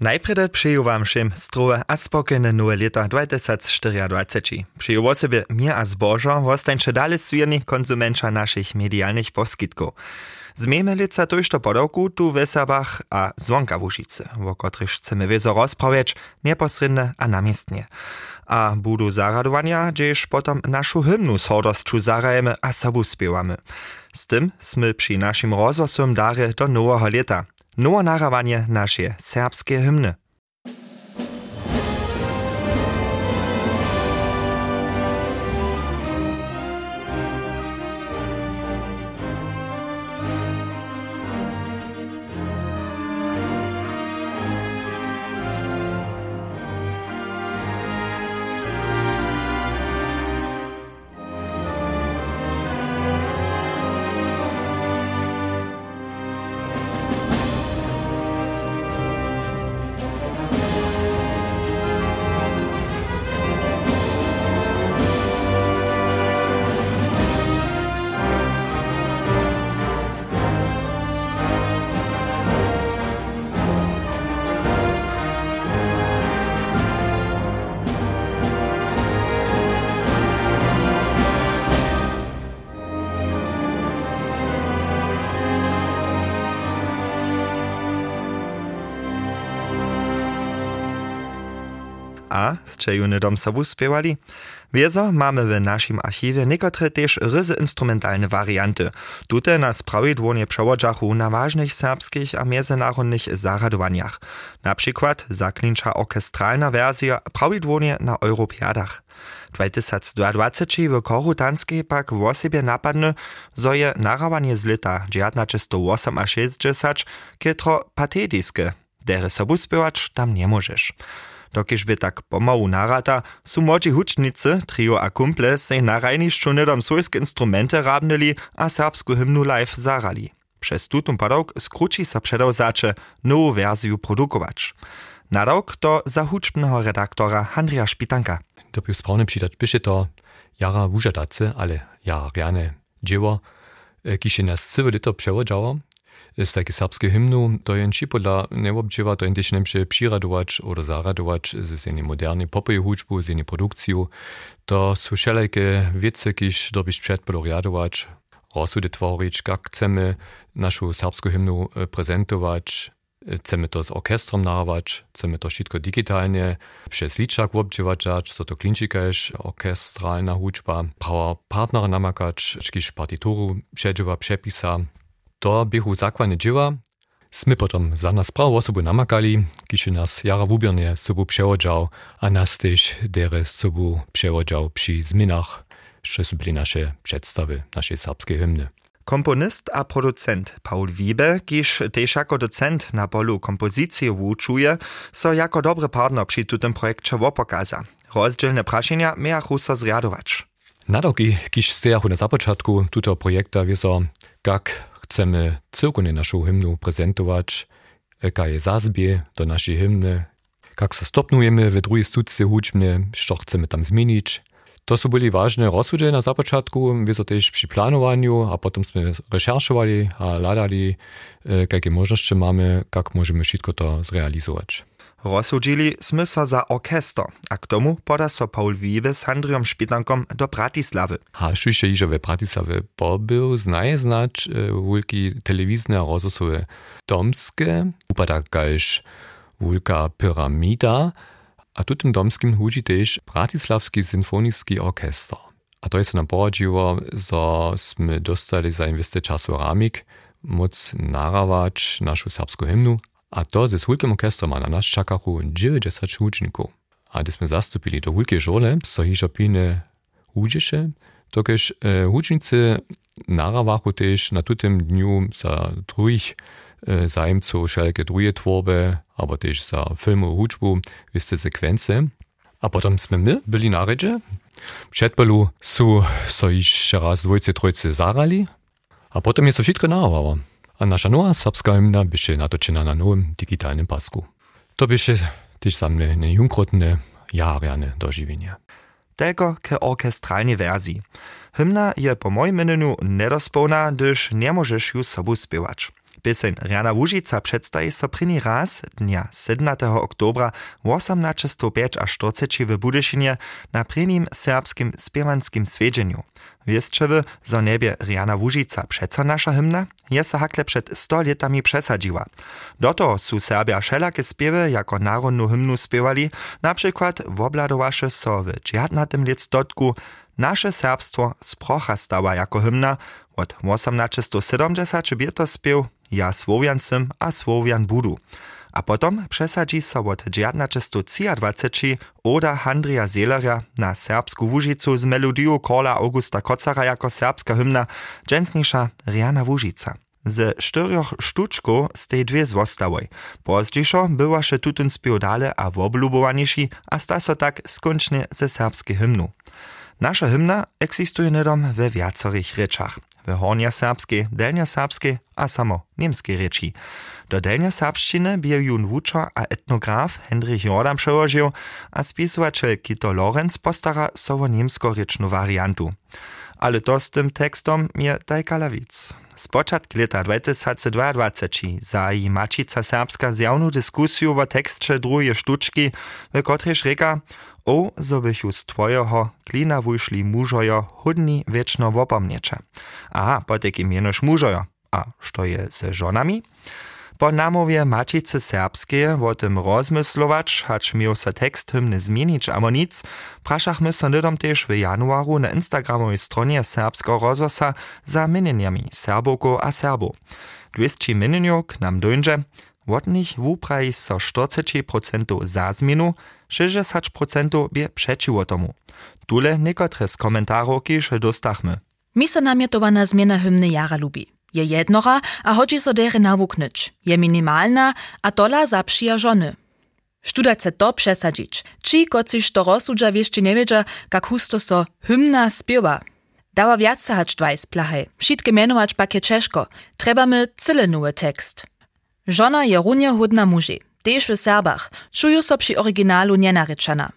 Najprede přeju vám všem zdrowe a spokojne nové leta 2024. Přeju o sobie mir a zbožo, wostańcze dalej sujeni konsumenča našich medialnych poskytkov. Zmejme lica tojšto podawku tu w Esabach a Zwonka Łužice, o których chcemy wiezo rozprawiać a namiestnie. A budu zaradowania, gdzież potom naszą hymnu z hordostczu zarajemy a sobu spiewamy. Z tym sme przy naszym rozwosłym dare do nowego leta – nowe nahrawanie nasze serbskie hymny. A strzejune dom sobu spiewali. Wiezo mamy w naszym archiwie niekotre też ryzy instrumentalne warianty. Tute nas prawidłonie przewodzachu na ważnych serbskich a międzynarodnych zaradowaniach. Na przykład zaklincza orkestralna wersja prawidłonie na Europiadach. 2022 w Korutanskiej pak w osobie napadne, zo narawanie z lata 1908 a 60 kietro patetyskie, dere sobu spiewać tam nie możesz. Dokiż by tak pomału narata, su młodzi hucznicy, trio a kumple, se na rajniszczu nedom swojskie instrumenty rabnili a serbsku hymnu live zarali. Przez tutun padok skruci sa przedał zacze nową wersję produkować. Nadok to zahuczbnego redaktora Andrija Szpitanka. To był sprawny przydać, pisze to jara wużadacy, ale ja reane dzieło, kisze nas całe lito z takie serbskie hymnu, to jen či podla neobdživa, to jen tež nemše přiradovač oder zaradovač z jednej modernej popej hudžbu, z jednej produkciju. To sú všelajke wiece, kiž dobiš předpodoriadovač, rozsudy tvorič, jak chcemy našu serbsku hymnu e, prezentować, chcemy to z orkestrom narawać, chcemy to wszystko digitalnie przez liczak obdziwać, co to klinčikajš, orkestralna hudžba, prawa partnera namakać, jakiś partituru przedziwa, przepisa, to biechu zakładne dzieła. Smy potom za nas prawo osobu namakali, kiszy nas jara wubiernie sobu przewodział, a nas też dere sobu przewodział przy zmianach, że są byli nasze przedstawy, nasze serbskie hymny. Komponist a producent Paul Wiebe, kiż też jako docent na polu kompozycji wuczuje, so jako dobry partner przy tym projekcie wopokaza. Rozdzielne praszenia miachu so zriadować. Nadoki, kiż stejachu na zapoczatku tuto projekta wieso, jak chcemy całkowicie naszą hymnu prezentować, jaka je zazbie do naszej hymny, jak se stopnujemy w drugiej studce hudźbne, co chcemy tam zmienić. To są byli ważne rozsudy na zapoczatku, wiedzą też przy planowaniu, a potem sme recherchowali a ladali, jakie możliwości mamy, jak możemy wszystko to zrealizować. Rozsudzili sme so za orkester, a k tomu poda so Paul Wiebe z Andriom Špitankom do Bratislavy. A šuše iżo we Bratislavy pobył, znaje znać wulki telewizne rozsusowe domskie, upada galż wulka pyramida, a tu tym domskim hudzi też Bratislavski symfoniczny orkester. A to jest nam poradziło, że sme dostali za inwesty czasu ramik, móc narawać naszą hymnu, a to ze Hulkiem orkestrom na nas čakachu 90 učnikov. A gdy sme zastupili do Hulke žole, so hižo pine udziše, tokež e, učnicy narawachu też na tym dniu za drugich e, zajemców wszelkie drugie tworby, aber też za filmu hudżbu, wiste sekwencje. A potem sme my byli na redzie. Przedpolu su so jeszcze raz dwojce, trojce zarali, a potem jest to wszystko narawało. A nasza nowa serbska hymna byše natočena na nowym digitalnym pasku. To byše też za mnie nejunkrotne jarjane dożywienie. Tylko ke orkestralnej wersji. Hymna je po moim imieniu nedospełna, gdyż nie możesz już sobu śpiewać. Pieseň Riana Łužica przedstawi so pryni raz dnia 17. oktobra 1805 aż 40 w Budyszynie na prynim serbskim spiewanskim swiedzeniu. Wieszczewy, zo niebie Riana Łužica przeco nasza hymna, je se hakle przed 100 latami przesadziła. Do toho su Serbia wszelakie spiewy jako narodną hymnu spiewali, na przykład wobladowaše so w 19. listoczku Nasze serbstwo sprocha stała jako hymna, od 1870 to spiew Ja Słowiancym a Słowian budu. A potom przesadzi so od 1923 Oda Handrija Zeleria na serbsku Łužicu z melodią Kola Augusta Kocara jako serbska hymna, dżęsniejsza Riana Łužica. Z czterech sztuczków z tej dwie zostały. Pozdzieszo była się tutun spiew dale a woblubowaniejszy, a sta so tak skończnie ze serbskiej hymnu. Nasza hymna eksistuje nedom we wiacerich rečach. W hornjoserbskiej, delnjoserbskiej a samo niemskiej reči. Do delnjoserbszczyny bie jun wučer a etnograf Hendrik Jordan przełożył, a spisovatel Kito Lorenz postara sowo niemsko-rečnu variantu. Ale to z tym tekstom je tajka lawic. Z początku lata 2022 zaji Mačica Serbska zjawną dyskusję o tekście drugiej sztuczki, w której rzeka o, zo bychu z twojeho klina wyszli mużojo hudni wieczno wopomniecze. Aha, potek mienoż mużojo. A što je ze żonami? Po namowie Macicy Serbskie o tym rozmyslować, hacz miał se tekst hymny zmienić amo nic, praszachmy so nydom też w januaru na instagramowej stronie Serbsko Rozosa za mienieniami Serboko a Serbo. 200 mienieniów k nam dojdzie, od nich wupraji so 40% za zmienu, 60% bie przeciwo tomu. Tule niekotre z komentarów kiż dostachmy. Mi se namietowana zmiana hymny jara lubi. Je jednora, a chodzi so dere nawuknyć. Je minimalna, a tola zapřija żony. Študa chce to przesadzić. Ci, kociž to rozsudža nie wiedzia, jak husto so hymna spiewa. Dała wiac hać dwajs plachej. Wszystkie mianować pak je tekst. Żona je runie hudna muži. Tež w Serbach. Czują so oryginalu nienaryczana.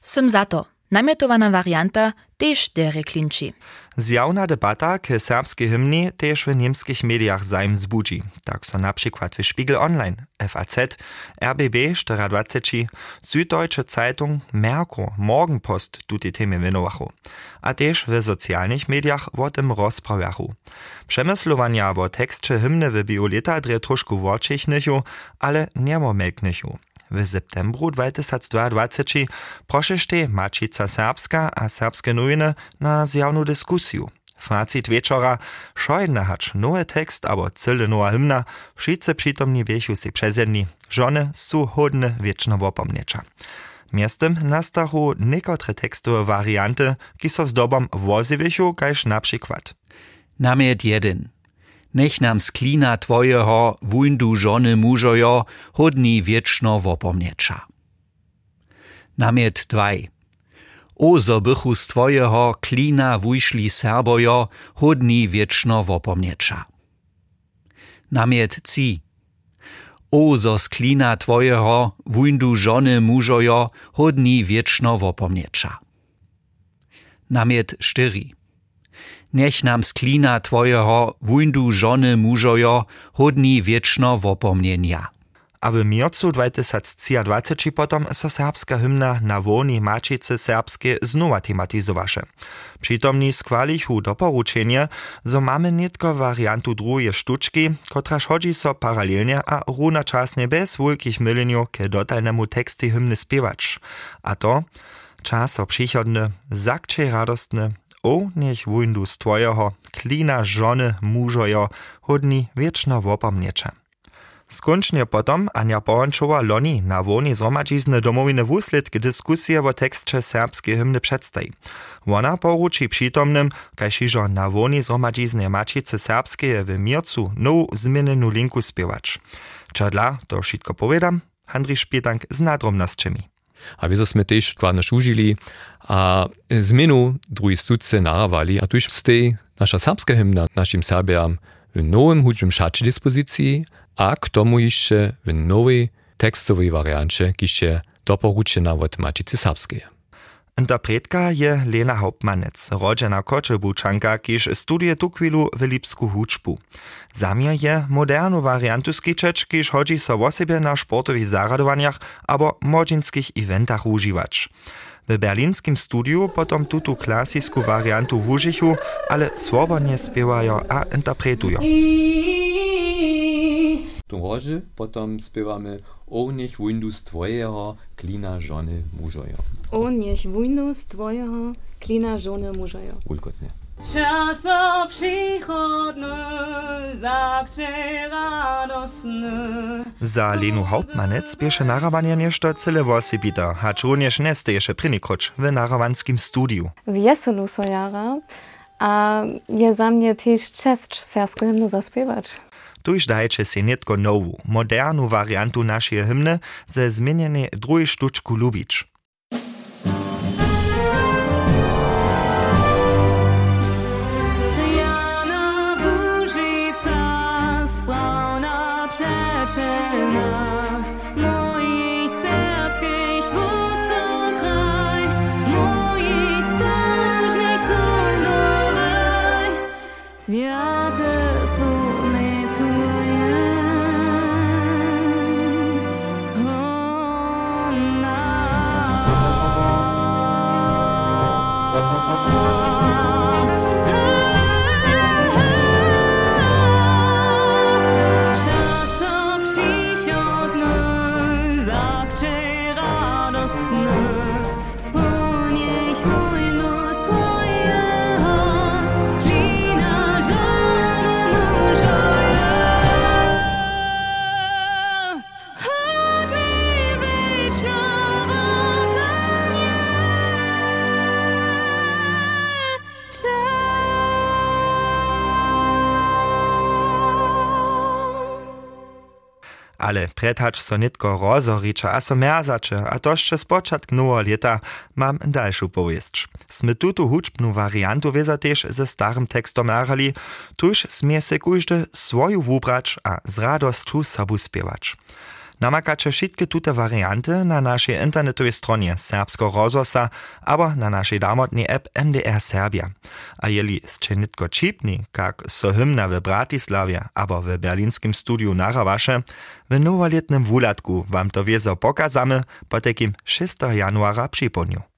Sym za to. Namietowana varianta tež dere klinči. Zjawna debata k serbskiej hymnie też w niemskich mediach zajm zbudzi. Tak so na przykład Spiegel Online, FAZ, RBB 24, Süddeutsche Zeitung, Merkur, Morgenpost tuti temy winowachu. A też w socjalnych mediach o tym rozprawiachu. Przemyslowania o tekście hymny w bioleta dre troszku worczychnychu, ale niemomelknychu. W septembru 2022 prošešte Mačica Serbska a serbske nowiny na zjawną dyskusję. Facit wieczora, szojna hacz nowy tekst, abo cyle nowa hymna, wszyscy przytomni wiechu si przezjedni, żony su hodne wieczno wopomniecza. Miestem nastachu niekotre tekstowe warianty, ki so zdobom woziwichu, kajż na przykład. Namiet 1. Nech nam z klina twojeho wundu żony mużojo hodni wieczno wopomniecza. Namiet 2. Ozo bychu z twojeho klina wyszli serbojo hodni wieczno wopomniecza. Namiet 3. Ozo z klina twojeho wundu żony mużojo hodni wieczno wopomniecza. Namiet 4 niech nam z klina twojeho wundu żony mużojo hodni wieczno wopomnienia. A w miercu 2023 potom so serbska hymna na woni Mačice Serbskie znowa tematizowaše. Przytomni skłalichu doporuczenie, zo mamy nitko wariantu drugiej sztuczki, która chodzi so paralelnie a równoczasnie bez wielkich myleniów ke dotalnemu teksty hymny śpiewać. A to czas przychodny, zakcze radostny, o niech wundu z twojeho, klina żony mużojo, hodni wieczno wopomniecze. Skończnie potom Ania Połączowa loni na woni zhromadźizny domowiny wusledki dyskusje o tekście serbskiej hymny przedstawi. Ona poruczy przytomnym, kajšižo na woni zhromadźizny Mačice Serbskie w Mircu nową zmienioną linku spiewać. Czadla, to wszystko powiadam, Handry Szpietank z nadrobnosćami. A wieso sme tež składno užili a zmenu druhej studce naravali. A tuž stej nasza serbska hymna naszym Serbiam w nowym hudźbym szacie dyspozycji, a k tomu jeszcze w nowej tekstowej wariancie, kiście doporučena od Mačice Serbskeje. Interpretka je Lena Hauptmanec, rodzena Kočebučanka, kiž studuje tu chwilu w lipsku hučbu. Zamier je modernu variantu skičeć, kiž hodzi so o siebie na sportowych zaradowaniach abo młodzieńskich eventach używać. W berlinskim studiu potom tutu klasisku variantu wužichu, ale swobodnie spiewają a interpretują. Tu roży potom spiewamy O niech Windows twojego klina żony mużojo. O niech Windows twojego klina żony mużojo. Ulkotnie. Často przychodny, zawsze radosny. Za Lenu Hauptmanec bieše narawanie nieszto cyle włosy bita, hacz również neste jeszcze prynikroč w narawanskim studiu. Wieselu so jara, a je za mnie też czest sersku hymnu zaspiewać. Tuž dajče se netko nowu, modernu variantu naszej hymny ze zmienjenej drugiej sztuczku lubić. Jana Ale prethacz so nitko rozoricza, a so a to jeszcze z początku mam dalszą powieść. Smy tutu huczbnu variantu wieza ze starym tekstom narali, tuż smie se swoju wubrać, a z radostu sobu spiewać. Namakacie wszystkie tute varianty na naszej internetowej stronie Serbsko Rozosa, aber na naszej damotnej app MDR Serbia. A jeli ste nitko čipni, kak so hymna w Bratislavie, aber w berlinskim studiu narawaše, w nowoletnym wulatku wam to wiezo pokazamy po takim 6. januara przypomniu.